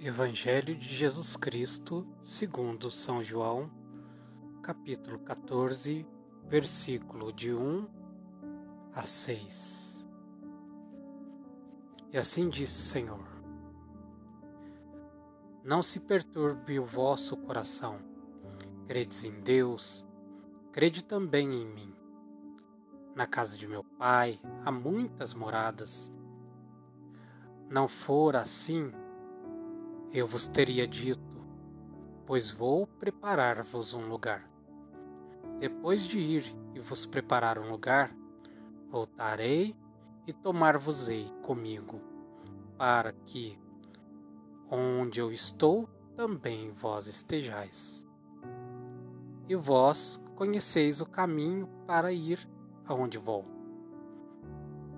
Evangelho de Jesus Cristo, segundo São João, capítulo 14, versículo de 1 a 6. E assim disse o Senhor: Não se perturbe o vosso coração. Credes em Deus, crede também em mim. Na casa de meu Pai há muitas moradas. Não fora assim, eu vos teria dito, pois vou preparar-vos um lugar. Depois de ir e vos preparar um lugar, voltarei e tomar-vos-ei comigo, para que, onde eu estou, também vós estejais. E vós conheceis o caminho para ir aonde vou.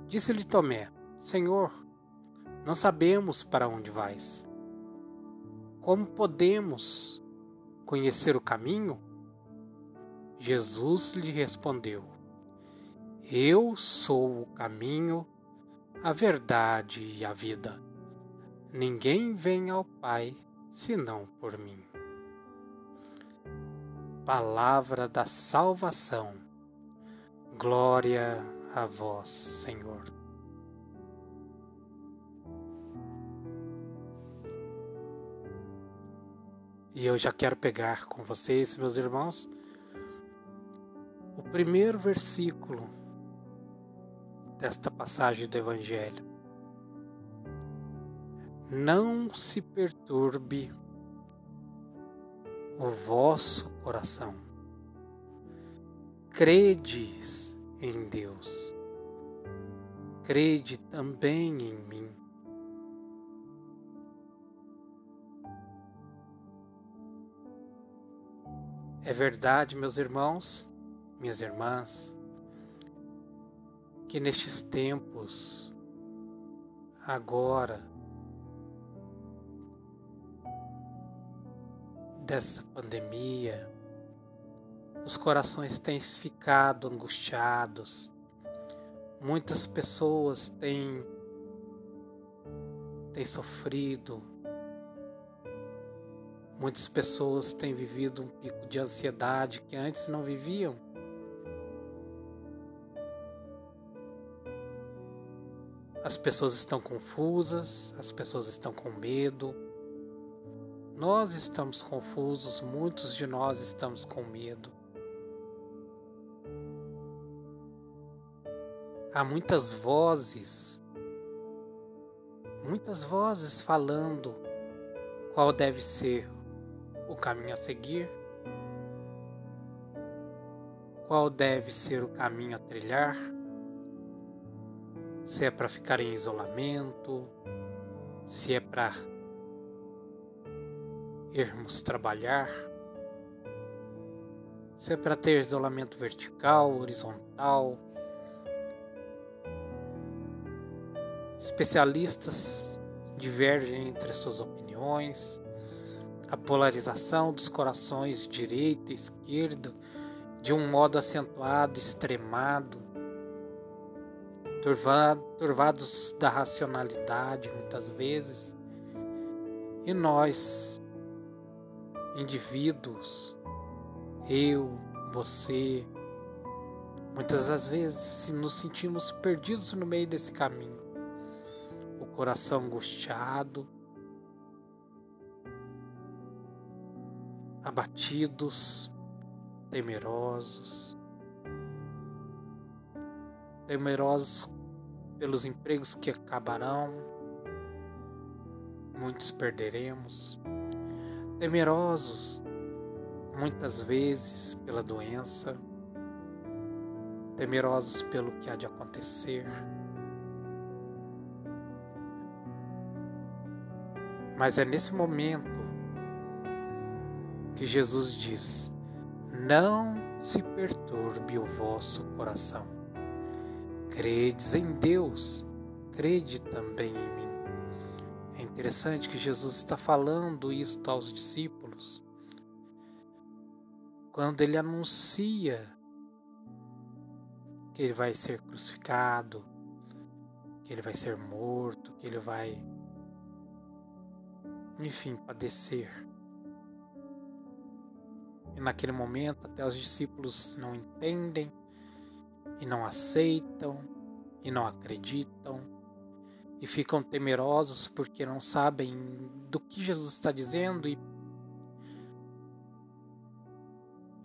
Disse-lhe Tomé: Senhor, não sabemos para onde vais. Como podemos conhecer o caminho? Jesus lhe respondeu: Eu sou o caminho, a verdade e a vida. Ninguém vem ao Pai senão por mim. Palavra da salvação. Glória a vós, Senhor. E eu já quero pegar com vocês, meus irmãos, o primeiro versículo desta passagem do Evangelho. Não se perturbe o vosso coração. Credes em Deus. Crede também em mim. É verdade, meus irmãos, minhas irmãs, que nestes tempos, agora, dessa pandemia, os corações têm ficado angustiados, muitas pessoas têm, têm sofrido, Muitas pessoas têm vivido um pico de ansiedade que antes não viviam. As pessoas estão confusas, as pessoas estão com medo. Nós estamos confusos, muitos de nós estamos com medo. Há muitas vozes, muitas vozes falando qual deve ser o caminho a seguir? Qual deve ser o caminho a trilhar? Se é para ficar em isolamento, se é para irmos trabalhar, se é para ter isolamento vertical, horizontal. Especialistas divergem entre suas opiniões a polarização dos corações direita e esquerda de um modo acentuado, extremado, turvado, turvados da racionalidade muitas vezes. E nós, indivíduos, eu, você, muitas das vezes nos sentimos perdidos no meio desse caminho. O coração angustiado, abatidos, temerosos, temerosos pelos empregos que acabarão, muitos perderemos, temerosos muitas vezes pela doença, temerosos pelo que há de acontecer. Mas é nesse momento que Jesus diz: Não se perturbe o vosso coração. Credes em Deus, crede também em mim. É interessante que Jesus está falando isto aos discípulos quando ele anuncia que ele vai ser crucificado, que ele vai ser morto, que ele vai enfim, padecer. E naquele momento, até os discípulos não entendem e não aceitam e não acreditam e ficam temerosos porque não sabem do que Jesus está dizendo e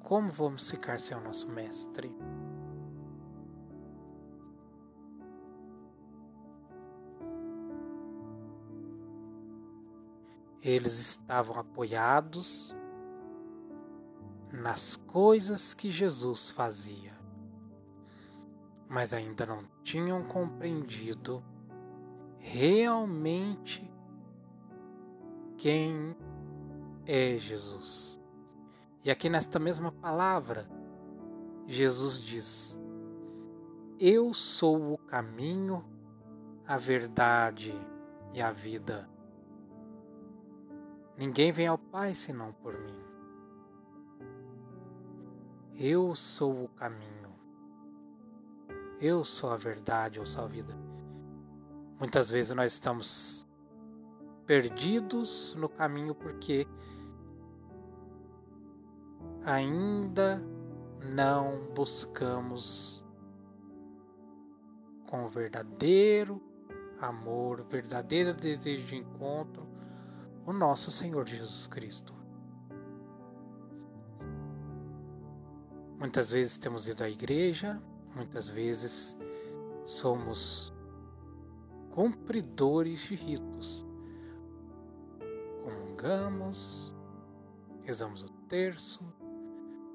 como vamos ficar sem o nosso Mestre. Eles estavam apoiados nas coisas que Jesus fazia, mas ainda não tinham compreendido realmente quem é Jesus. E aqui nesta mesma palavra, Jesus diz: Eu sou o caminho, a verdade e a vida. Ninguém vem ao Pai senão por mim. Eu sou o caminho. Eu sou a verdade, eu sou a vida. Muitas vezes nós estamos perdidos no caminho porque ainda não buscamos com verdadeiro amor, verdadeiro desejo de encontro o nosso Senhor Jesus Cristo. Muitas vezes temos ido à igreja, muitas vezes somos cumpridores de ritos. Comungamos, rezamos o terço,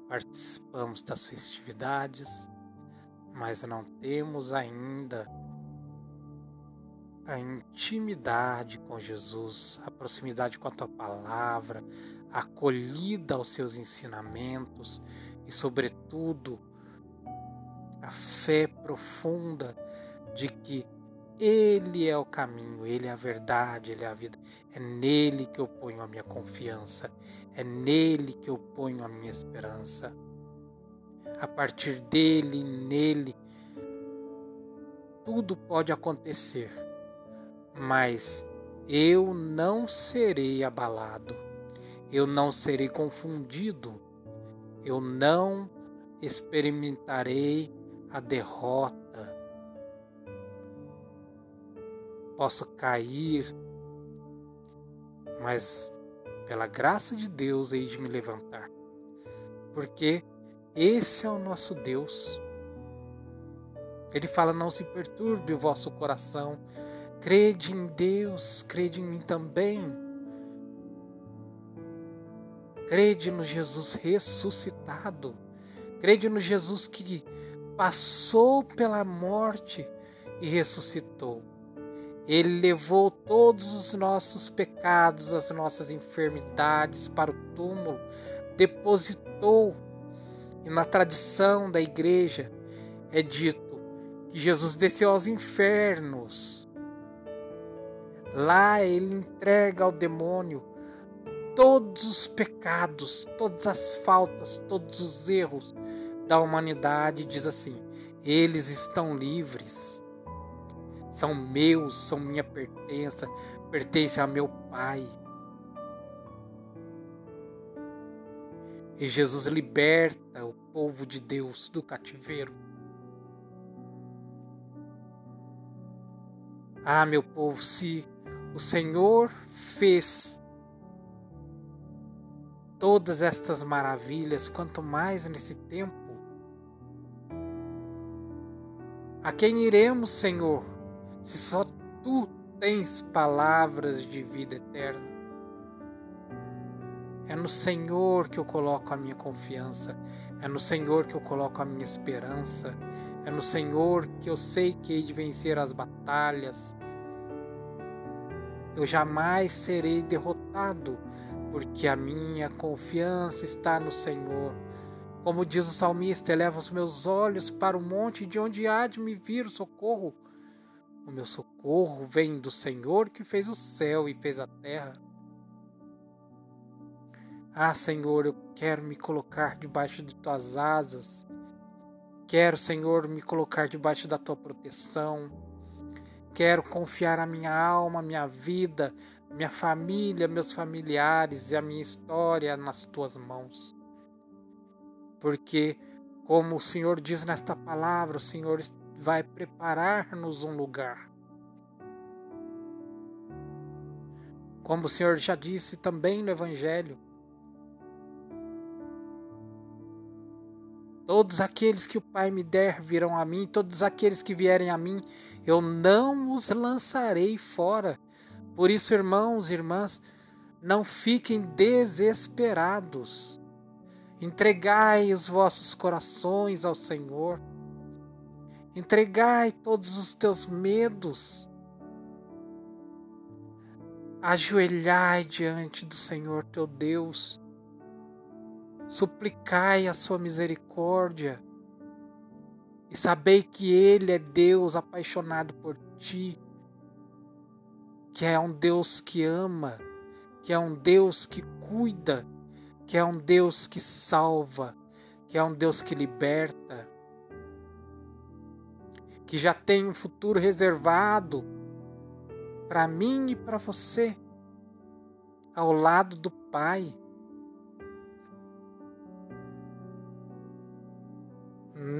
participamos das festividades, mas não temos ainda a intimidade com Jesus, a proximidade com a tua palavra, a acolhida aos seus ensinamentos e, sobretudo, a fé profunda de que ele é o caminho, Ele é a verdade, Ele é a vida. É nele que eu ponho a minha confiança, é nele que eu ponho a minha esperança. A partir dele, nele, tudo pode acontecer, mas eu não serei abalado, eu não serei confundido, eu não experimentarei a derrota posso cair, mas pela graça de Deus hei de me levantar. Porque esse é o nosso Deus. Ele fala: Não se perturbe o vosso coração, crede em Deus, crede em mim também. Crede no Jesus ressuscitado, crede no Jesus que passou pela morte e ressuscitou. Ele levou todos os nossos pecados, as nossas enfermidades para o túmulo, depositou. E na tradição da igreja é dito que Jesus desceu aos infernos. Lá ele entrega ao demônio todos os pecados, todas as faltas, todos os erros da humanidade. Diz assim: eles estão livres são meus, são minha pertença, pertencem a meu Pai. E Jesus liberta o povo de Deus do cativeiro. Ah, meu povo, se o Senhor fez todas estas maravilhas, quanto mais nesse tempo. A quem iremos, Senhor? se só tu tens palavras de vida eterna. É no Senhor que eu coloco a minha confiança, é no Senhor que eu coloco a minha esperança, é no Senhor que eu sei que hei de vencer as batalhas. Eu jamais serei derrotado, porque a minha confiança está no Senhor. Como diz o salmista, eleva os meus olhos para o monte de onde há de me vir o socorro. O meu socorro vem do Senhor que fez o céu e fez a terra. Ah, Senhor, eu quero me colocar debaixo de tuas asas. Quero, Senhor, me colocar debaixo da tua proteção. quero confiar a minha alma, a minha vida, minha família, meus familiares e a minha história nas tuas mãos. Porque, como o Senhor diz nesta palavra, o Senhor vai preparar-nos um lugar. Como o Senhor já disse também no Evangelho, Todos aqueles que o Pai me der virão a mim, todos aqueles que vierem a mim, eu não os lançarei fora. Por isso, irmãos e irmãs, não fiquem desesperados. Entregai os vossos corações ao Senhor. Entregai todos os teus medos. Ajoelhai diante do Senhor teu Deus suplicai a sua misericórdia e sabei que Ele é Deus apaixonado por ti, que é um Deus que ama, que é um Deus que cuida, que é um Deus que salva, que é um Deus que liberta, que já tem um futuro reservado para mim e para você, ao lado do Pai.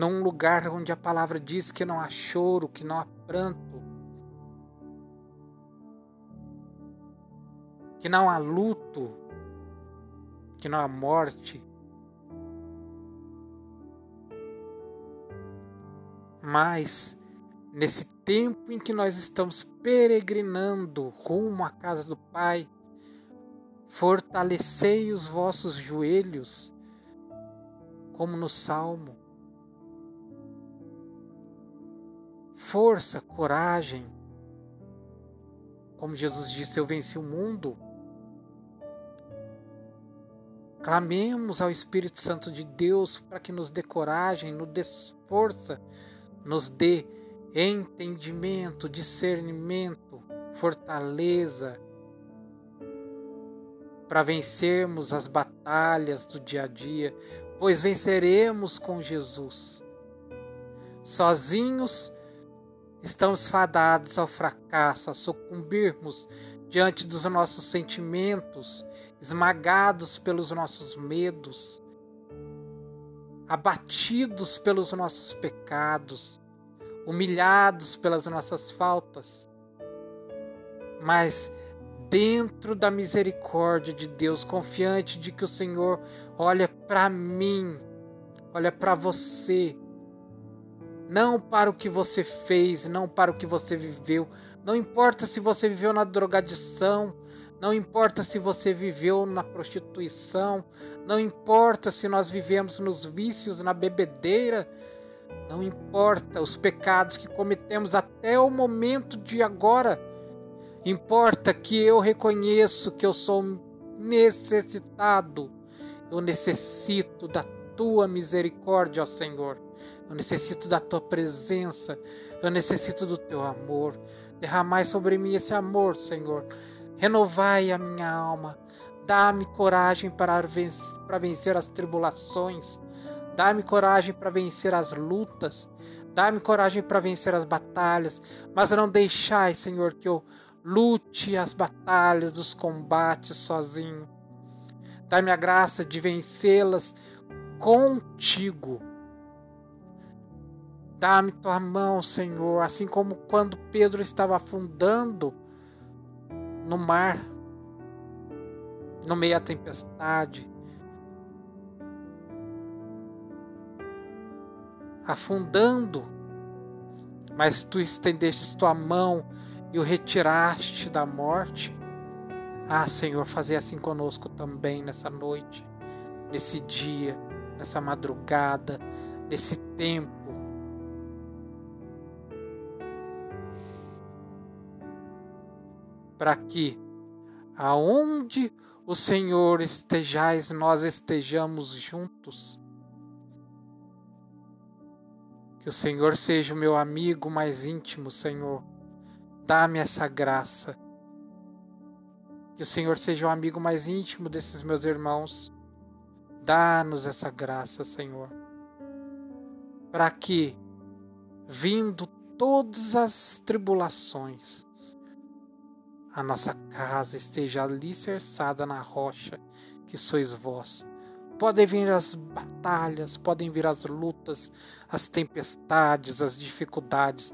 num lugar onde a palavra diz que não há choro, que não há pranto, que não há luto, que não há morte. Mas, nesse tempo em que nós estamos peregrinando rumo à casa do Pai, fortalecei os vossos joelhos, como no Salmo. força, coragem. Como Jesus disse, eu venci o mundo. Clamemos ao Espírito Santo de Deus para que nos dê coragem, nos dê força, nos dê entendimento, discernimento, fortaleza para vencermos as batalhas do dia a dia, pois venceremos com Jesus. Sozinhos Estamos fadados ao fracasso, a sucumbirmos diante dos nossos sentimentos, esmagados pelos nossos medos, abatidos pelos nossos pecados, humilhados pelas nossas faltas. Mas dentro da misericórdia de Deus, confiante de que o Senhor olha para mim, olha para você, não para o que você fez, não para o que você viveu. Não importa se você viveu na drogadição, não importa se você viveu na prostituição, não importa se nós vivemos nos vícios, na bebedeira, não importa os pecados que cometemos até o momento de agora. Importa que eu reconheço que eu sou necessitado. Eu necessito da tua misericórdia, ó Senhor. Eu necessito da tua presença. Eu necessito do teu amor. Derramai sobre mim esse amor, Senhor. Renovai a minha alma. Dá-me coragem para vencer, para vencer as tribulações. Dá-me coragem para vencer as lutas. Dá-me coragem para vencer as batalhas. Mas não deixai, Senhor, que eu lute as batalhas, os combates sozinho. Dá-me a graça de vencê-las contigo Dá-me tua mão, Senhor, assim como quando Pedro estava afundando no mar, no meio da tempestade. Afundando, mas tu estendeste tua mão e o retiraste da morte. Ah, Senhor, fazer assim conosco também nessa noite, nesse dia, nessa madrugada, nesse tempo para que aonde o Senhor estejais, nós estejamos juntos. Que o Senhor seja o meu amigo mais íntimo, Senhor. Dá-me essa graça. Que o Senhor seja o amigo mais íntimo desses meus irmãos. Dá-nos essa graça, Senhor. Para que, vindo todas as tribulações, a nossa casa esteja alicerçada na rocha que sois vós. Podem vir as batalhas, podem vir as lutas, as tempestades, as dificuldades,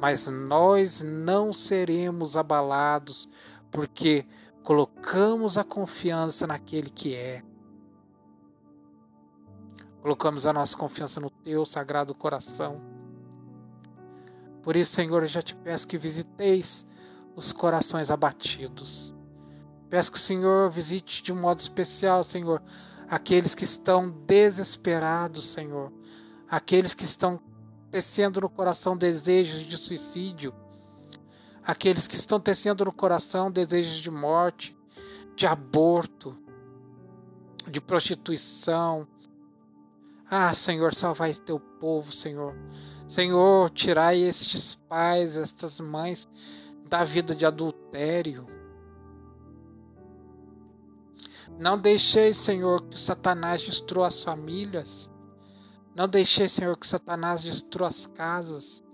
mas nós não seremos abalados, porque colocamos a confiança naquele que é. Colocamos a nossa confiança no teu sagrado coração. Por isso, Senhor, eu já te peço que visiteis os corações abatidos. Peço que o Senhor visite de um modo especial, Senhor, aqueles que estão desesperados, Senhor, aqueles que estão tecendo no coração desejos de suicídio, aqueles que estão tecendo no coração desejos de morte, de aborto, de prostituição. Ah, Senhor, salvai teu povo, Senhor. Senhor, tirai estes pais, estas mães da vida de adultério. Não deixei, Senhor, que Satanás destrua as famílias. Não deixei, Senhor, que Satanás destrua as casas.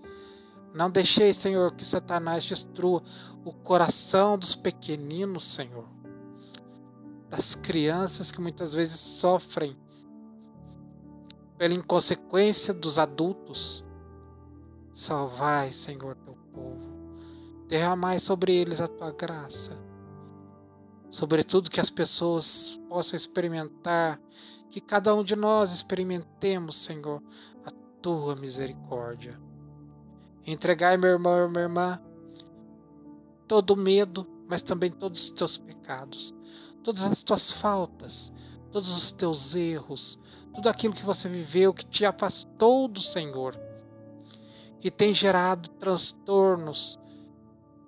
Não deixei, Senhor, que Satanás destrua o coração dos pequeninos, Senhor. Das crianças que muitas vezes sofrem pela inconsequência dos adultos. Salvai, Senhor, teu povo. Derramai sobre eles a tua graça. Sobretudo que as pessoas possam experimentar que cada um de nós experimentemos, Senhor, a tua misericórdia. Entregai, meu irmão e minha irmã, todo medo, mas também todos os teus pecados, todas as tuas faltas, todos os teus erros, tudo aquilo que você viveu que te afastou do Senhor, que tem gerado transtornos,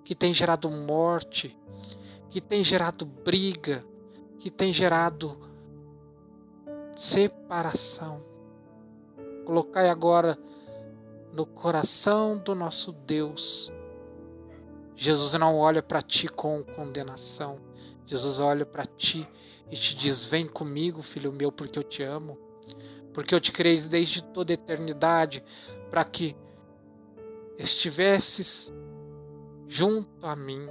que tem gerado morte, que tem gerado briga, que tem gerado separação. Colocai agora no coração do nosso Deus. Jesus não olha para ti com condenação. Jesus olha para ti e te diz: Vem comigo, filho meu, porque eu te amo. Porque eu te criei desde toda a eternidade para que estivesses junto a mim.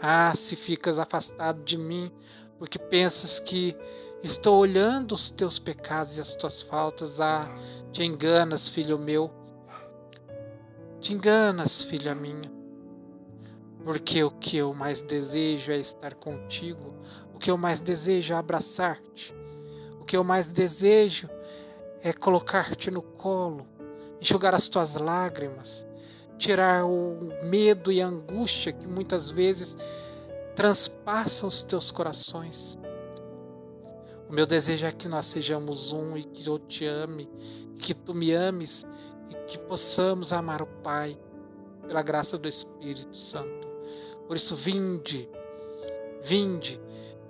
Ah, se ficas afastado de mim, porque pensas que estou olhando os teus pecados e as tuas faltas. Ah, te enganas, filho meu. Te enganas, filha minha. Porque o que eu mais desejo é estar contigo. O que eu mais desejo é abraçar-te. O que eu mais desejo é colocar-te no colo, enxugar as tuas lágrimas, tirar o medo e a angústia que muitas vezes transpassam os teus corações. O meu desejo é que nós sejamos um e que eu te ame, que tu me ames e que possamos amar o Pai pela graça do Espírito Santo. Por isso, vinde, vinde,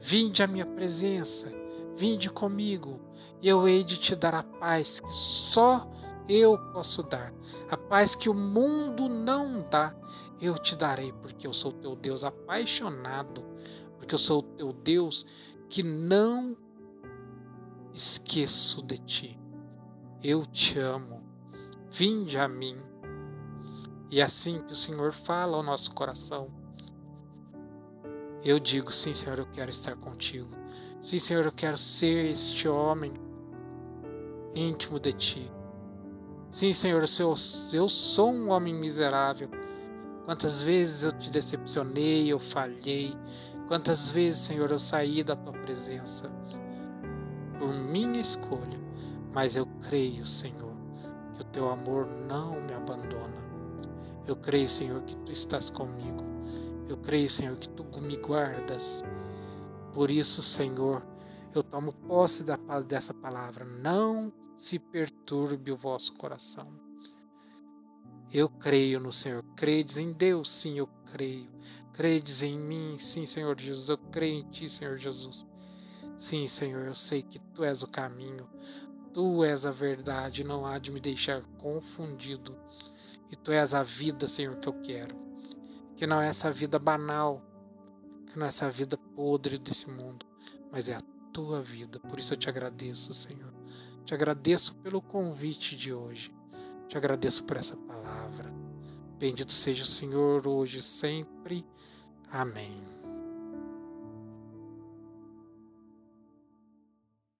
vinde à minha presença, vinde comigo, e eu hei de te dar a paz que só eu posso dar, a paz que o mundo não dá eu te darei, porque eu sou teu Deus apaixonado, porque eu sou teu Deus que não esqueço de ti. Eu te amo. Vinde a mim. E é assim que o Senhor fala ao nosso coração. Eu digo, sim, Senhor, eu quero estar contigo. Sim, Senhor, eu quero ser este homem íntimo de ti. Sim, Senhor, eu sou um homem miserável Quantas vezes eu te decepcionei, eu falhei. Quantas vezes, Senhor, eu saí da tua presença por minha escolha. Mas eu creio, Senhor, que o teu amor não me abandona. Eu creio, Senhor, que tu estás comigo. Eu creio, Senhor, que tu me guardas. Por isso, Senhor, eu tomo posse da paz dessa palavra. Não se perturbe o vosso coração. Eu creio no Senhor. Credes em Deus? Sim, eu creio. Credes em mim? Sim, Senhor Jesus. Eu creio em Ti, Senhor Jesus. Sim, Senhor, eu sei que Tu és o caminho. Tu és a verdade. Não há de me deixar confundido. E Tu és a vida, Senhor, que eu quero. Que não é essa vida banal. Que não é essa vida podre desse mundo. Mas é a Tua vida. Por isso eu te agradeço, Senhor. Te agradeço pelo convite de hoje. Te agradeço por essa palavra. Bendito seja o Senhor hoje e sempre. Amém.